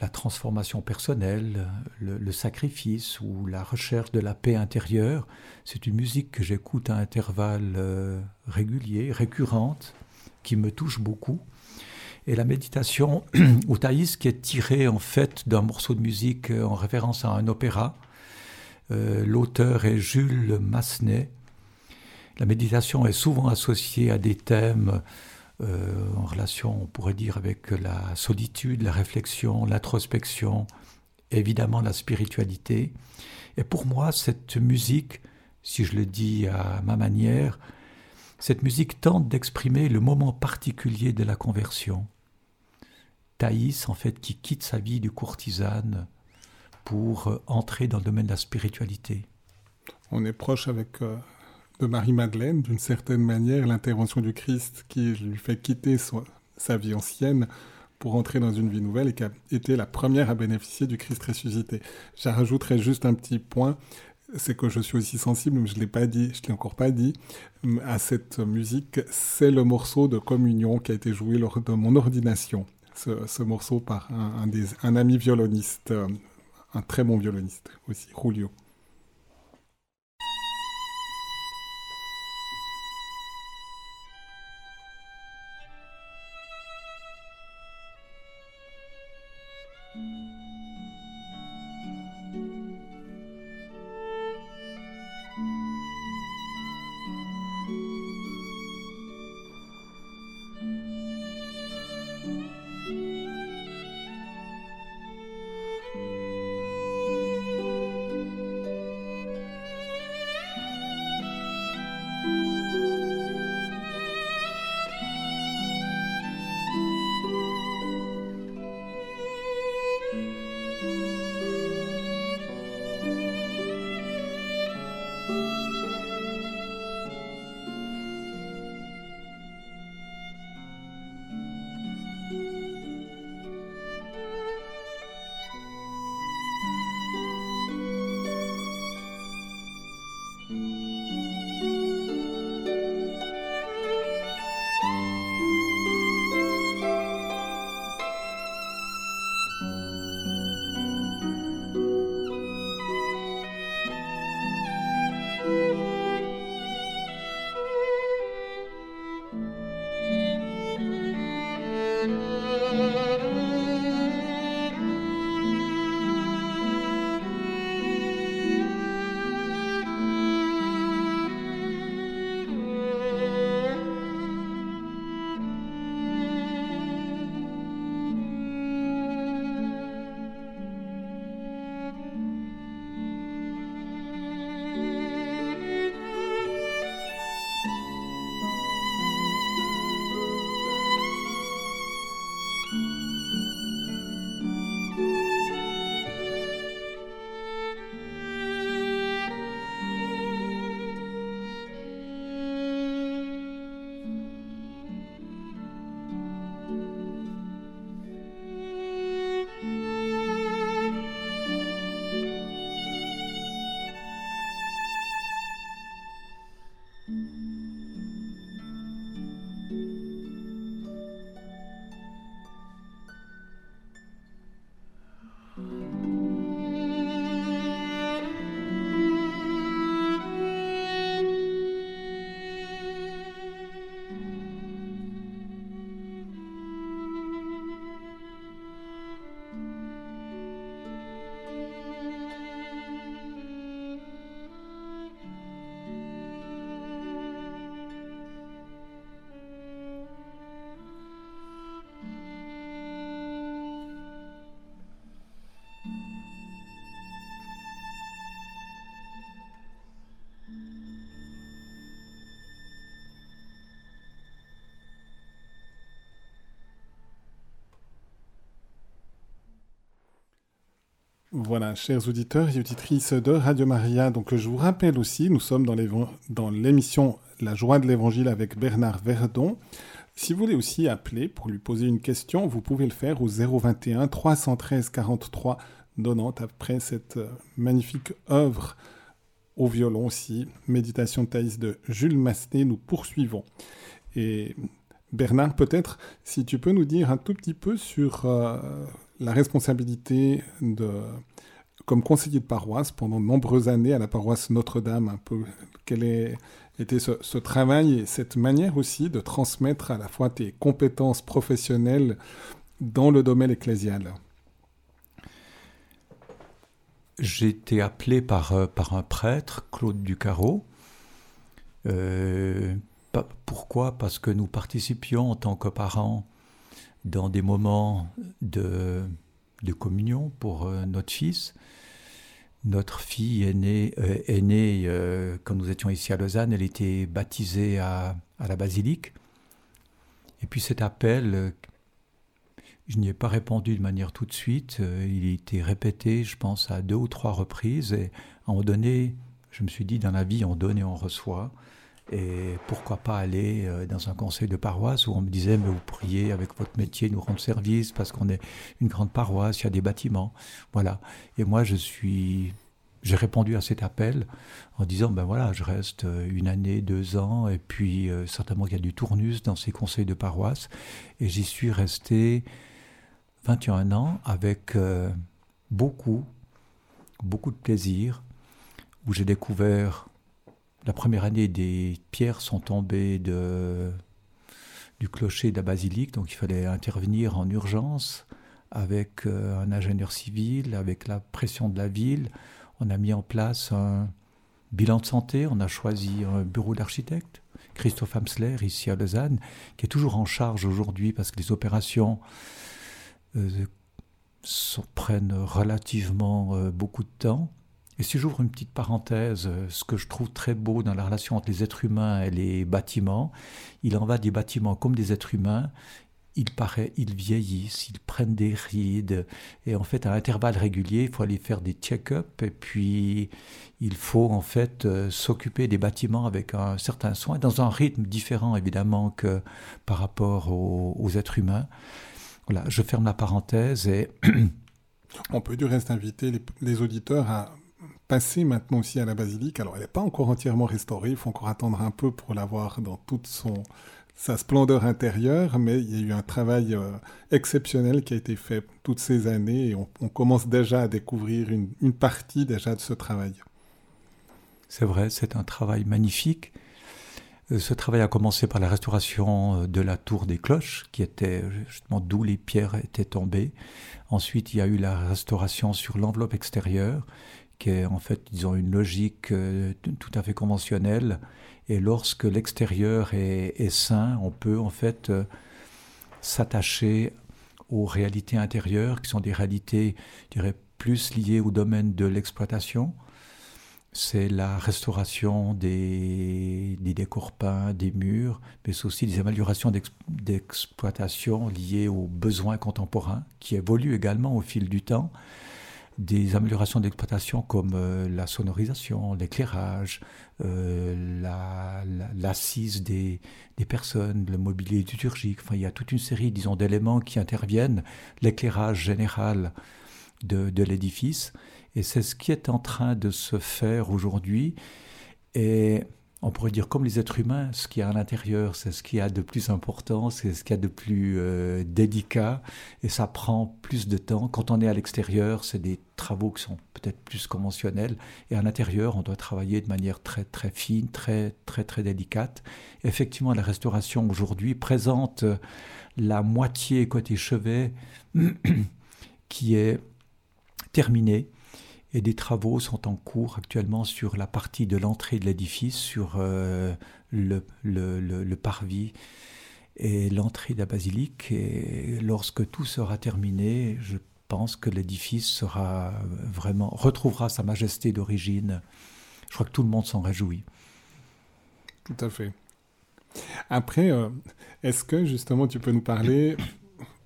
la transformation personnelle, le, sacrifice ou la recherche de la paix intérieure. C'est une musique que j'écoute à intervalles euh, réguliers, récurrentes, qui me touche beaucoup. Et la méditation ou Thaïs, qui est tirée en fait d'un morceau de musique euh, en référence à un opéra. Euh, l'auteur est Jules Massenet. La méditation est souvent associée à des thèmes euh, en relation, on pourrait dire, avec la solitude, la réflexion, l'introspection, évidemment la spiritualité. Et pour moi, cette musique, si je le dis à ma manière, cette musique tente d'exprimer le moment particulier de la conversion. Thaïs, en fait, qui quitte sa vie de courtisane pour entrer dans le domaine de la spiritualité. On est proche avec euh, de Marie-Madeleine, d'une certaine manière, l'intervention du Christ qui lui fait quitter sa vie ancienne pour entrer dans une vie nouvelle et qui a été la première à bénéficier du Christ ressuscité. Je rajouterai juste un petit point, c'est que je suis aussi sensible, mais je ne l'ai pas dit, je l'ai encore pas dit, à cette musique. C'est le morceau de communion qui a été joué lors de mon ordination. Ce, morceau par un, un ami violoniste, euh, un très bon violoniste aussi, Julio. Voilà, chers auditeurs et auditrices de Radio Maria, donc je vous rappelle aussi, nous sommes dans l'émission La joie de l'évangile avec Bernard Verdon. Si vous voulez aussi appeler pour lui poser une question, vous pouvez le faire au 021 313 43 90 après cette euh, magnifique œuvre au violon aussi, Méditation Thaïs de Jules Masté, nous poursuivons. Et Bernard, peut-être, si tu peux nous dire un tout petit peu sur euh, la responsabilité de, comme conseiller de paroisse pendant de nombreuses années à la paroisse Notre-Dame, un quel est, était ce, travail et cette manière aussi de transmettre à la fois tes compétences professionnelles dans le domaine ecclésial J'ai été appelé par, euh, par un prêtre, Claude Ducarreau. Euh, pourquoi? Parce que nous participions en tant que parents dans des moments de, communion pour euh, notre fils. Notre fille est née, est née quand nous étions ici à Lausanne, elle était baptisée à, à la basilique. Et puis cet appel je n'y ai pas répondu de manière tout de suite. Euh, il a été répété, je pense, à deux ou trois reprises. Et à un moment donné, je me suis dit, dans la vie, on donne et on reçoit. Et pourquoi pas aller euh, dans un conseil de paroisse où on me disait, mais vous pourriez, avec votre métier, nous rendre service parce qu'on est une grande paroisse, il y a des bâtiments. Voilà. Et moi, je suis. J'ai répondu à cet appel en disant, ben voilà, je reste euh, une année, deux ans, et puis certainement qu'il y a du tournus dans ces conseils de paroisse. Et j'y suis resté 21 ans avec euh, beaucoup, beaucoup de plaisir, où j'ai découvert la première année des pierres sont tombées du clocher de la basilique, donc il fallait intervenir en urgence avec euh, un ingénieur civil, avec la pression de la ville. On a mis en place un bilan de santé, on a choisi un bureau d'architecte, Christophe Hamsler, ici à Lausanne, qui est toujours en charge aujourd'hui parce que les opérations euh, prennent relativement euh, beaucoup de temps. Et si j'ouvre une petite parenthèse, euh, ce que je trouve très beau dans la relation entre les êtres humains et les bâtiments, il en va des bâtiments comme des êtres humains. Ils, paraît, ils vieillissent, ils prennent des rides, et en fait, à intervalles réguliers, il faut aller faire des check-up, et puis il faut en fait s'occuper des bâtiments avec un certain soin, dans un rythme différent évidemment que par rapport aux êtres humains. Voilà, je ferme la parenthèse et... On peut du reste inviter les, auditeurs à passer maintenant aussi à la basilique. Alors, elle n'est pas encore entièrement restaurée, il faut encore attendre un peu pour la voir dans toute son, sa splendeur intérieure, mais il y a eu un travail euh, exceptionnel qui a été fait toutes ces années et on, commence déjà à découvrir une, une, partie déjà de ce travail. C'est vrai, c'est un travail magnifique. Euh, ce travail a commencé par la restauration euh, de la tour des cloches, qui était justement d'où les pierres étaient tombées. Ensuite, il y a eu la restauration sur l'enveloppe extérieure, qui est en fait, une logique euh, tout à fait conventionnelle. Et lorsque l'extérieur est, sain, on peut en fait s'attacher aux réalités intérieures, qui sont des réalités, je dirais, plus liées au domaine de l'exploitation c'est la restauration des, des, décors peints, des murs, mais c'est aussi des améliorations d'exploitation liées aux besoins contemporains, qui évoluent également au fil du temps. Des améliorations d'exploitation comme euh, la sonorisation, l'éclairage, euh, l'assise des, des, personnes, le mobilier liturgique. Enfin, il y a toute une série, disons, d'éléments qui interviennent. L'éclairage général de, de l'édifice. Et c'est ce qui est en train de se faire aujourd'hui. Et on pourrait dire comme les êtres humains, ce qu'il y a à l'intérieur, c'est ce qu'il y a de plus important, c'est ce qu'il y a de plus euh, délicat, et ça prend plus de temps. Quand on est à l'extérieur, c'est des travaux qui sont peut-être plus conventionnels, et à l'intérieur, on doit travailler de manière très très fine, très très très délicate. Effectivement, la restauration aujourd'hui présente la moitié côté chevet qui est terminée et des travaux sont en cours actuellement sur la partie de l'entrée de l'édifice, sur euh, le, parvis et l'entrée de la basilique. Et lorsque tout sera terminé, je pense que l'édifice retrouvera sa majesté d'origine. Je crois que tout le monde s'en réjouit. Tout à fait. Après, euh, est-ce que justement tu peux nous parler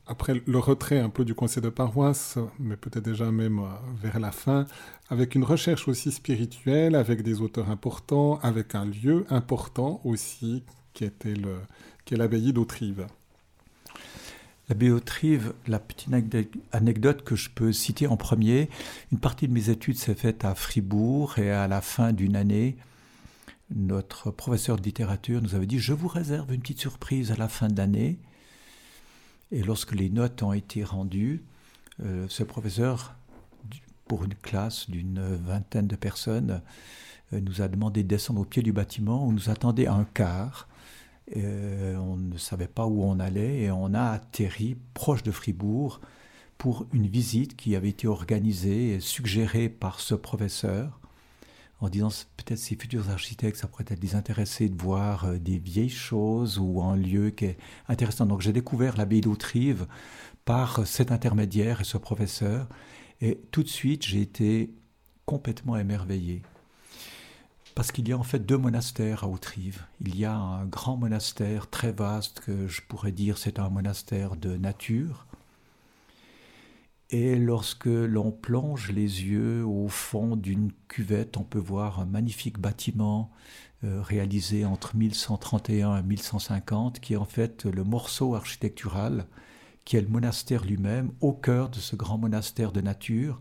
après le retrait un peu du conseil de paroisse, mais peut-être déjà même euh, vers la fin, avec une recherche aussi spirituelle, avec des auteurs importants, avec un lieu important aussi qui était le, est l'abbaye d'Autrive. L'abbaye d'Autrive, la petite anecdote que je peux citer en premier, une partie de mes études s'est faite à Fribourg et à la fin d'une année, notre professeur de littérature nous avait dit Je vous réserve une petite surprise à la fin de l'année. Et lorsque les notes ont été rendues, ce professeur, pour une classe d'une vingtaine de personnes, nous a demandé de descendre au pied du bâtiment. On nous attendait un quart. on ne savait pas où on allait et on a atterri proche de Fribourg pour une visite qui avait été organisée et suggérée par ce professeur en disant peut-être ces futurs architectes, ça pourrait être les intéresser de voir euh, des vieilles choses ou un lieu qui est intéressant. Donc j'ai découvert l'abbaye d'Autrive par cet intermédiaire et ce professeur, et tout de suite j'ai été complètement émerveillé. Parce qu'il y a en fait deux monastères à Autrive. Il y a un grand monastère très vaste que je pourrais dire c'est un monastère de nature, et lorsque l'on plonge les yeux au fond d'une cuvette, on peut voir un magnifique bâtiment euh, réalisé entre 1131 et 1150, qui est en fait le morceau architectural, qui est le monastère lui-même, au cœur de ce grand monastère de nature,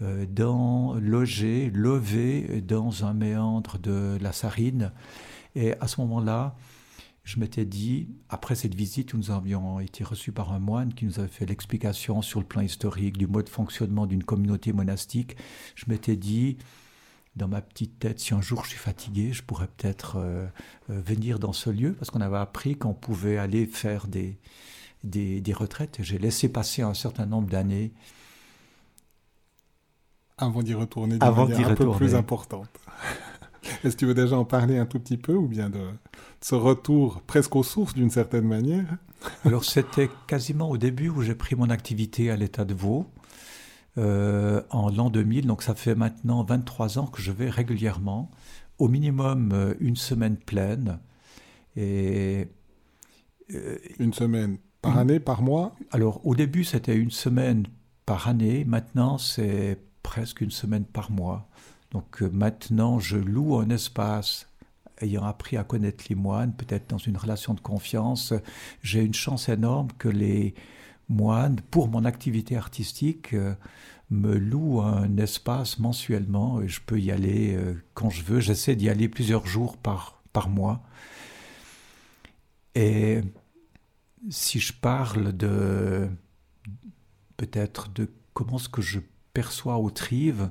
euh, logé, levé dans un méandre de la Sarine. Et à ce moment-là, je m'étais dit, après cette visite où nous avions été reçus par un moine qui nous avait fait l'explication sur le plan historique du mode de fonctionnement d'une communauté monastique, je m'étais dit, dans ma petite tête, si un jour je suis fatigué, je pourrais peut-être euh, euh, venir dans ce lieu, parce qu'on avait appris qu'on pouvait aller faire des, des, retraites. J'ai laissé passer un certain nombre d'années. Avant d'y retourner de Avant manière un peu plus importante. Est-ce que tu veux déjà en parler un tout petit peu, ou bien de ce retour presque aux sources d'une certaine manière Alors c'était quasiment au début où j'ai pris mon activité à l'état de Vaud, euh, en l'an 2000, donc ça fait maintenant 23 ans que je vais régulièrement, au minimum euh, une semaine pleine. Et, euh, une semaine par année, par mois? Alors au début c'était une semaine par année, maintenant c'est presque une semaine par mois. Donc maintenant je loue un espace ayant appris à connaître les moines, peut-être dans une relation de confiance, j'ai une chance énorme que les moines, pour mon activité artistique, euh, me louent un espace mensuellement et je peux y aller euh, quand je veux. J'essaie d'y aller plusieurs jours par, par mois. Et si je parle de peut-être de comment ce que je perçois au Trive,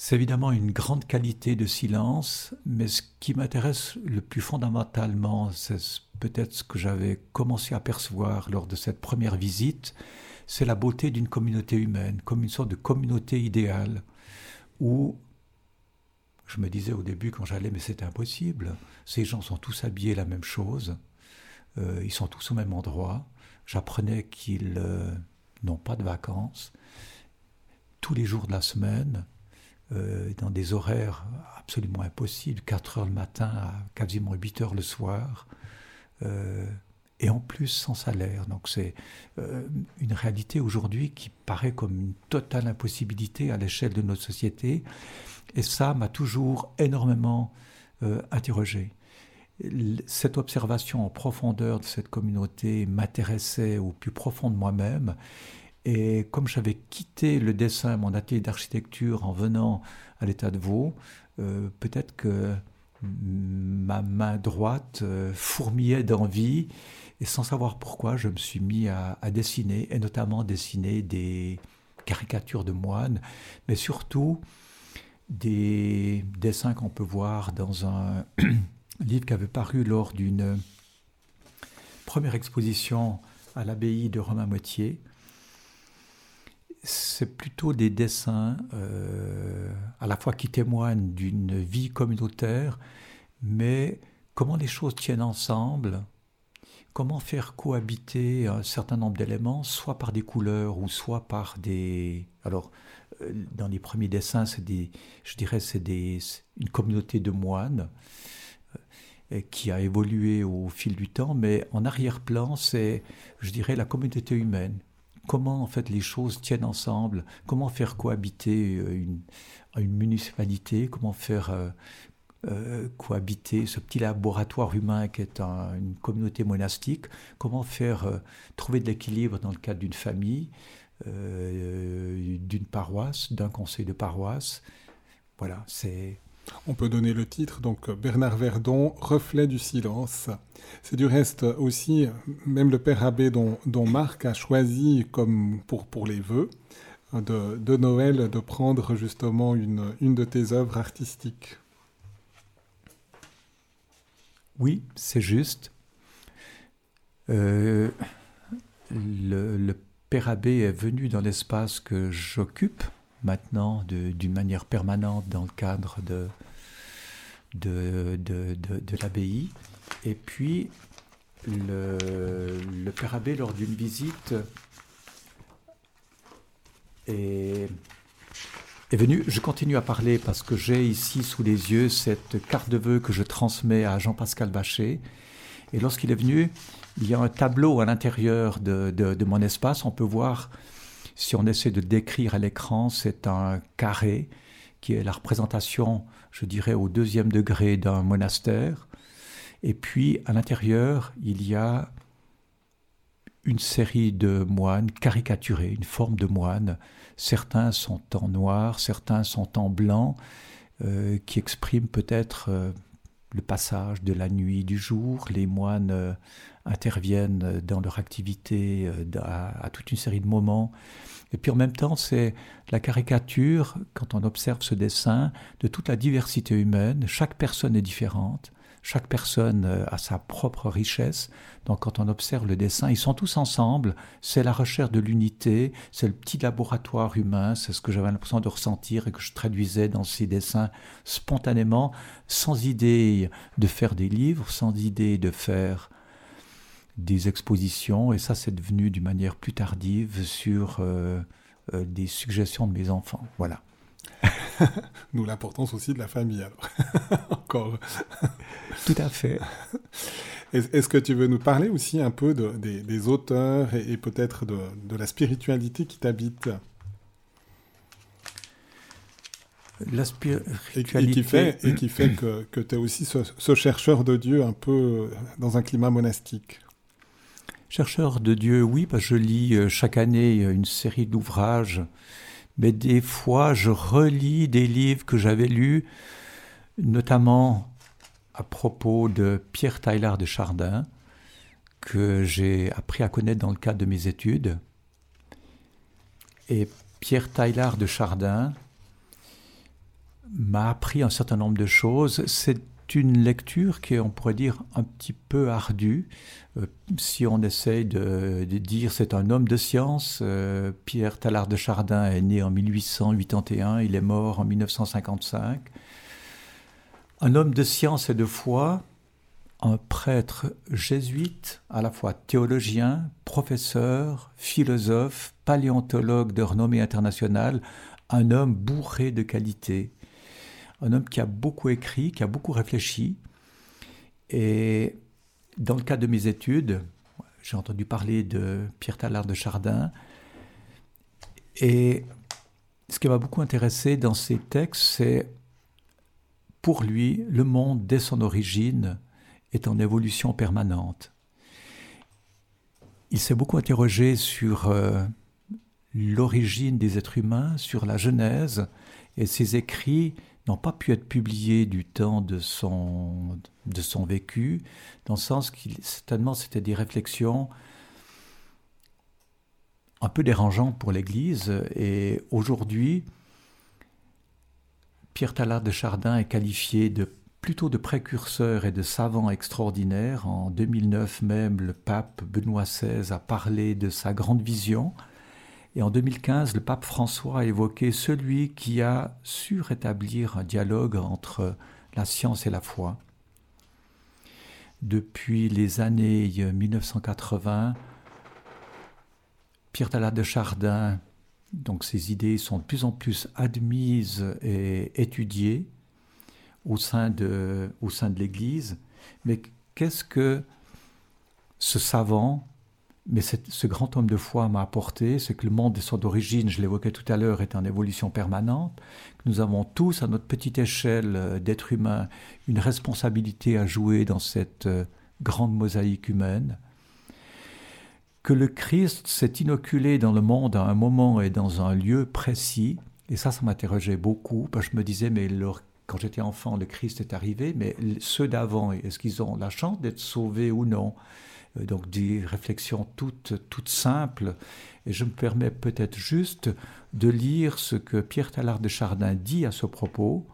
c'est évidemment une grande qualité de silence, mais ce qui m'intéresse le plus fondamentalement, c'est peut-être ce que j'avais commencé à percevoir lors de cette première visite, c'est la beauté d'une communauté humaine, comme une sorte de communauté idéale, où je me disais au début quand j'allais, mais c'est impossible, ces gens sont tous habillés la même chose, euh, ils sont tous au même endroit, j'apprenais qu'ils euh, n'ont pas de vacances, tous les jours de la semaine, euh, dans des horaires absolument impossibles, 4 heures le matin à quasiment 8 heures le soir, euh, et en plus sans salaire. Donc c'est euh, une réalité aujourd'hui qui paraît comme une totale impossibilité à l'échelle de notre société, et ça m'a toujours énormément interrogé. Cette observation en profondeur de cette communauté m'intéressait au plus profond de moi-même et comme j'avais quitté le dessin, mon atelier d'architecture en venant à l'état de veau, euh, peut-être que ma main droite euh, fourmillait d'envie. Et sans savoir pourquoi, je me suis mis à, dessiner et notamment dessiner des caricatures de moines, mais surtout des dessins qu'on peut voir dans un livre qui avait paru lors d'une première exposition à l'abbaye de Romain-Moitié c'est plutôt des dessins euh, à la fois qui témoignent d'une vie communautaire, mais comment les choses tiennent ensemble, comment faire cohabiter un certain nombre d'éléments, soit par des couleurs ou soit par des... Alors, euh, dans les premiers dessins, c'est des, je dirais, c'est des, une communauté de moines euh, qui a évolué au fil du temps, mais en arrière-plan, c'est, je dirais, la communauté humaine comment en fait les choses tiennent ensemble, comment faire cohabiter euh, une, municipalité, comment faire euh, euh, cohabiter ce petit laboratoire humain qui est une communauté monastique, comment faire trouver de l'équilibre dans le cadre d'une famille, d'une paroisse, d'un conseil de paroisse. Voilà, c'est On peut donner le titre, donc Bernard Verdon, Reflet du silence. C'est du reste aussi, même le père abbé dont, Marc a choisi, comme pour, pour les vœux de, Noël, de prendre justement une, une de tes œuvres artistiques. Oui, c'est juste. Euh, le, père abbé est venu dans l'espace que j'occupe maintenant d'une manière permanente dans le cadre de, de, de, de, l'abbaye. Et puis, le, le, Père Abbé, lors d'une visite, est, est, venu. Je continue à parler parce que j'ai ici sous les yeux cette carte de vœux que je transmets à Jean-Pascal Bachet. Et lorsqu'il est venu, il y a un tableau à l'intérieur de, de, de, mon espace. On peut voir, si on essaie de décrire à l'écran, c'est un carré qui est la représentation, je dirais, au deuxième degré d'un monastère. Et puis, à l'intérieur, il y a une série de moines caricaturés, une forme de moines. Certains sont en noir, certains sont en blanc, euh, qui expriment peut-être euh, le passage de la nuit du jour. Les moines euh, interviennent dans leur activité à, toute une série de moments. Et puis en même temps, c'est la caricature, quand on observe ce dessin, de toute la diversité humaine. Chaque personne est différente. Chaque personne euh, a sa propre richesse. Donc quand on observe le dessin, ils sont tous ensemble. C'est la recherche de l'unité, c'est le petit laboratoire humain, c'est ce que j'avais l'impression de ressentir et que je traduisais dans ces dessins spontanément, sans idée de faire des livres, sans idée de faire des expositions. Et ça, c'est devenu d'une manière plus tardive sur euh, euh, des suggestions de mes enfants. Voilà. Nous, l'importance aussi de la famille, alors. Encore. Tout à fait. Est-ce que tu veux nous parler aussi un peu des, auteurs et, peut-être de, la spiritualité qui t'habite? La spiritualité. Et, qui fait, et qui fait que, que tu es aussi ce, chercheur de Dieu un peu dans un climat monastique. Chercheur de Dieu, oui, je lis euh, chaque année une série d'ouvrages mais des fois je relis des livres que j'avais lus, notamment à propos de Pierre Taillard de Chardin, que j'ai appris à connaître dans le cadre de mes études. Et Pierre Taillard de Chardin m'a appris un certain nombre de choses. C'est une lecture qui est, on pourrait dire, un petit peu ardue. Euh, si on essaye de, dire c'est un homme de science, euh, Pierre Tallard de Chardin est né en 1881, il est mort en 1955. Un homme de science et de foi, un prêtre jésuite, à la fois théologien, professeur, philosophe, paléontologue de renommée internationale, un homme bourré de qualités un homme qui a beaucoup écrit, qui a beaucoup réfléchi. Et dans le cadre de mes études, j'ai entendu parler de Pierre Tallard de Chardin. Et ce qui m'a beaucoup intéressé dans ces textes, c'est pour lui, le monde, dès son origine, est en évolution permanente. Il s'est beaucoup interrogé sur euh, l'origine des êtres humains, sur la Genèse, et ses écrits n'ont pas pu être publiés du temps de son, de son vécu, dans le sens qu'il certainement c'était des réflexions un peu dérangeantes pour l'Église. Et aujourd'hui, Pierre Tallard de Chardin est qualifié de plutôt de précurseur et de savant extraordinaire. En 2009 même, le pape Benoît XVI a parlé de sa grande vision et en 2015, le pape François a évoqué celui qui a su rétablir un dialogue entre la science et la foi. Depuis les années 1980, Pierre Talat de Chardin, donc ses idées sont de plus en plus admises et étudiées au sein de l'Église. Mais qu'est-ce que ce savant mais ce grand homme de foi m'a apporté, c'est que le monde de son origine, je l'évoquais tout à l'heure, est en évolution permanente, que nous avons tous, à notre petite échelle euh, d'êtres humains, une responsabilité à jouer dans cette euh, grande mosaïque humaine, que le Christ s'est inoculé dans le monde à un moment et dans un lieu précis, et ça, ça m'interrogeait beaucoup, parce que je me disais, mais quand j'étais enfant, le Christ est arrivé, mais ceux d'avant, est-ce qu'ils ont la chance d'être sauvés ou non? Donc des réflexions toutes, simples. Et je me permets peut-être juste de lire ce que Pierre Tallard de Chardin dit à ce propos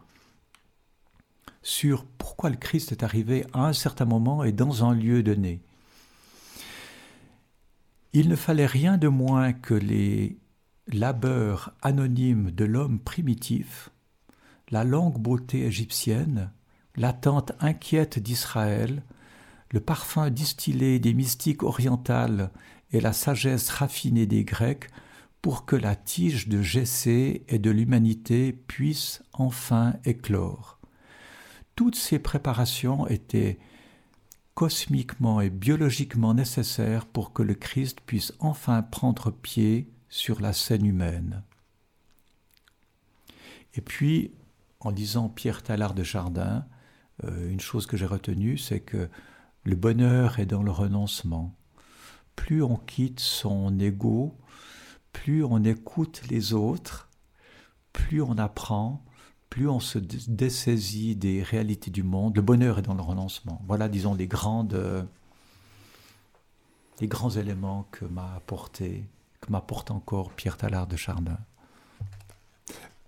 sur pourquoi le Christ est arrivé à un certain moment et dans un lieu donné. Il ne fallait rien de moins que les labeurs anonymes de l'homme primitif, la longue beauté égyptienne, l'attente inquiète d'Israël, le parfum distillé des mystiques orientales et la sagesse raffinée des Grecs pour que la tige de Jessé et de l'humanité puisse enfin éclore. Toutes ces préparations étaient cosmiquement et biologiquement nécessaires pour que le Christ puisse enfin prendre pied sur la scène humaine. Et puis, en lisant Pierre Tallard de Jardin, euh, une chose que j'ai retenue, c'est que le bonheur est dans le renoncement. Plus on quitte son ego, plus on écoute les autres, plus on apprend, plus on se dessaisit des réalités du monde. Le bonheur est dans le renoncement. Voilà, disons, les grandes, les grands éléments que m'a apporté, que m'apporte encore Pierre Tallard de Chardin.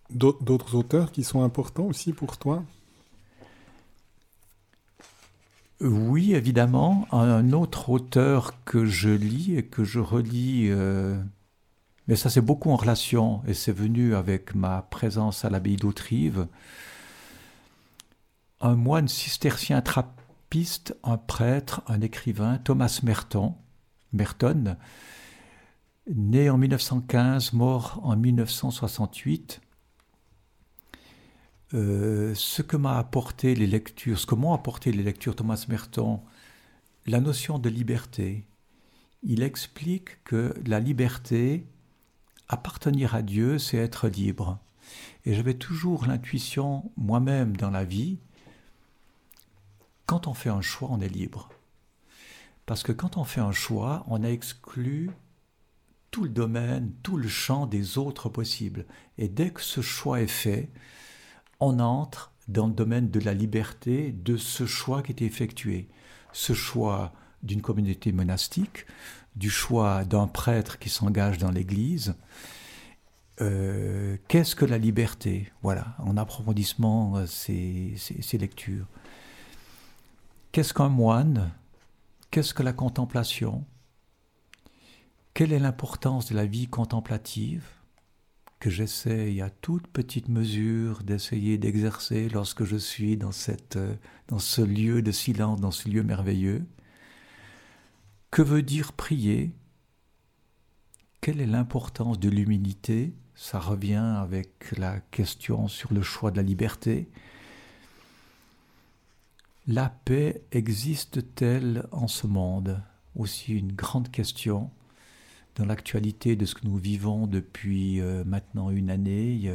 D'autres auteurs qui sont importants aussi pour toi? Oui, évidemment. Un autre auteur que je lis et que je relis euh, mais ça, c'est beaucoup en relation, et c'est venu avec ma présence à l'abbaye d'Autrive. Un moine cistercien trappiste, un prêtre, un écrivain, Thomas Merton, Merton, né en 1915, mort en 1968. Euh, ce que m'a apporté les lectures, ce que m'ont apporté les lectures Thomas Merton, la notion de liberté. Il explique que la liberté, appartenir à Dieu, c'est être libre. Et j'avais toujours l'intuition, moi-même dans la vie, quand on fait un choix, on est libre. Parce que quand on fait un choix, on a exclu tout le domaine, tout le champ des autres possibles. Et dès que ce choix est fait, on entre dans le domaine de la liberté de ce choix qui était effectué. Ce choix d'une communauté monastique, du choix d'un prêtre qui s'engage dans l'Église. Euh, qu'est-ce que la liberté? Voilà, en approfondissement euh, ces, ces, lectures. Qu'est-ce qu'un moine? Qu'est-ce que la contemplation? Quelle est l'importance de la vie contemplative? Que j'essaye à toute petite mesure d'essayer d'exercer lorsque je suis dans, cette, euh, dans ce lieu de silence, dans ce lieu merveilleux. Que veut dire prier? Quelle est l'importance de l'humilité? Ça revient avec la question sur le choix de la liberté. La paix existe-t-elle en ce monde? Aussi une grande question dans l'actualité de ce que nous vivons depuis euh, maintenant une année.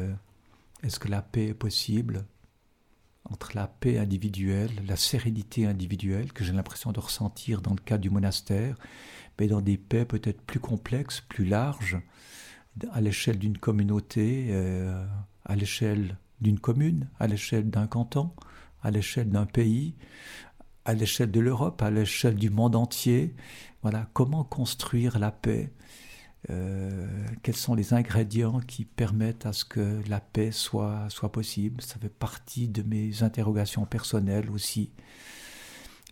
Est-ce que la paix est possible entre la paix individuelle, la sérénité individuelle que j'ai l'impression de ressentir dans le cadre du monastère, mais dans des paix peut-être plus complexes, plus larges, à l'échelle d'une communauté, euh, à l'échelle d'une commune, à l'échelle d'un canton, à l'échelle d'un pays, à l'échelle de l'Europe, à l'échelle du monde entier. Voilà, comment construire la paix euh, quels sont les ingrédients qui permettent à ce que la paix soit, soit possible? Ça fait partie de mes interrogations personnelles aussi.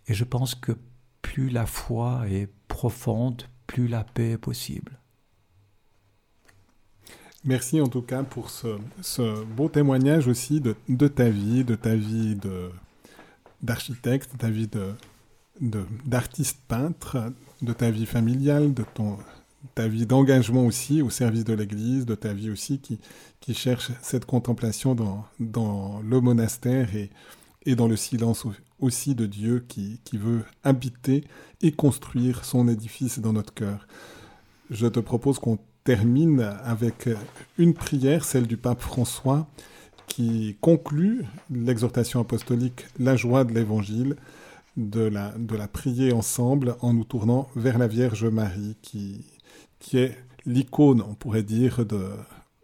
Et je pense que plus la foi est profonde, plus la paix est possible. Merci en tout cas pour ce, beau témoignage aussi de, de, ta vie, de ta vie d'architecte, de, ta vie d'artiste peintre, de ta vie familiale, de ton ta vie d'engagement aussi au service de l'Église, de ta vie aussi qui, qui cherche cette contemplation dans, dans le monastère et, et dans le silence aussi de Dieu qui, qui veut habiter et construire son édifice dans notre cœur. Je te propose qu'on termine avec une prière, celle du pape François, qui conclut l'exhortation apostolique La joie de l'Évangile, de la, de la prier ensemble en nous tournant vers la Vierge Marie qui, qui est l'icône, on pourrait dire, de,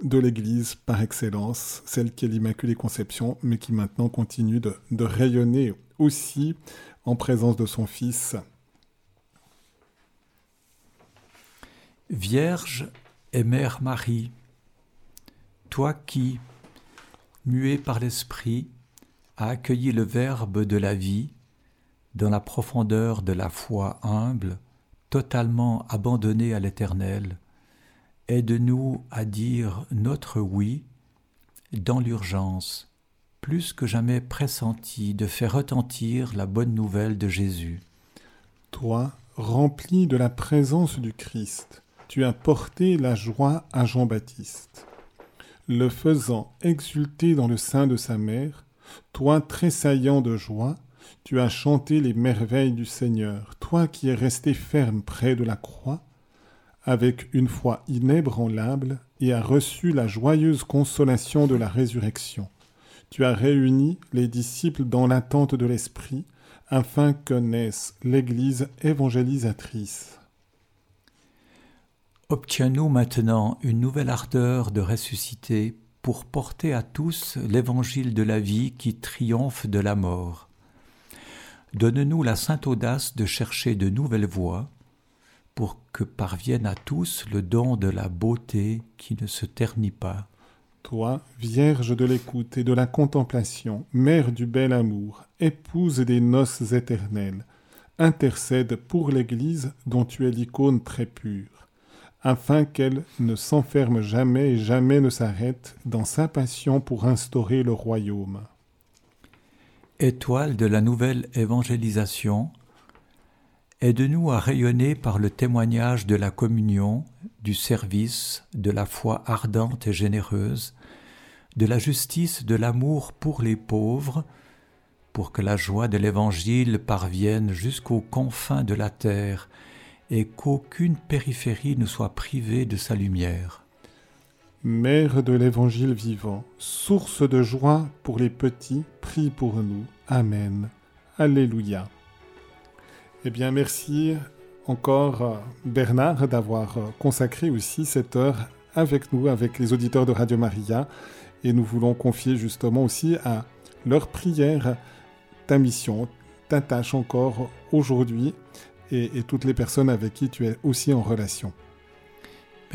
de l'Église par excellence, celle qui est l'Immaculée Conception, mais qui maintenant continue de, de rayonner aussi en présence de son Fils. Vierge et Mère Marie, toi qui, muet par l'Esprit, as accueilli le Verbe de la vie, dans la profondeur de la foi humble, totalement abandonnée à l'Éternel, aide-nous à dire notre oui dans l'urgence, plus que jamais pressenti de faire retentir la bonne nouvelle de Jésus. Toi, rempli de la présence du Christ, tu as porté la joie à Jean-Baptiste. Le faisant exulter dans le sein de sa mère, toi tressaillant de joie, tu as chanté les merveilles du Seigneur, toi qui es resté ferme près de la croix, avec une foi inébranlable, et as reçu la joyeuse consolation de la résurrection. Tu as réuni les disciples dans l'attente de l'Esprit, afin que naisse l'Église évangélisatrice. Obtiens-nous maintenant une nouvelle ardeur de ressusciter pour porter à tous l'évangile de la vie qui triomphe de la mort. Donne-nous la sainte audace de chercher de nouvelles voies pour que parvienne à tous le don de la beauté qui ne se ternit pas. Toi, Vierge de l'écoute et de la contemplation, Mère du bel amour, épouse des noces éternelles, intercède pour l'Église dont tu es l'icône très pure afin qu'elle ne s'enferme jamais et jamais ne s'arrête dans sa passion pour instaurer le royaume. Étoile de la nouvelle évangélisation, aide-nous à rayonner par le témoignage de la communion, du service, de la foi ardente et généreuse, de la justice, de l'amour pour les pauvres, pour que la joie de l'Évangile parvienne jusqu'aux confins de la terre et qu'aucune périphérie ne soit privée de sa lumière. Mère de l'Évangile vivant, source de joie pour les petits, prie pour nous. Amen. Alléluia. Eh bien, merci encore Bernard d'avoir consacré aussi cette heure avec nous, avec les auditeurs de Radio Maria. Et nous voulons confier justement aussi à leur prière ta mission, ta tâche encore aujourd'hui et, toutes les personnes avec qui tu es aussi en relation.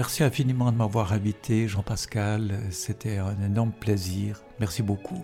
Merci infiniment de m'avoir invité, Jean-Pascal. C'était un énorme plaisir. Merci beaucoup.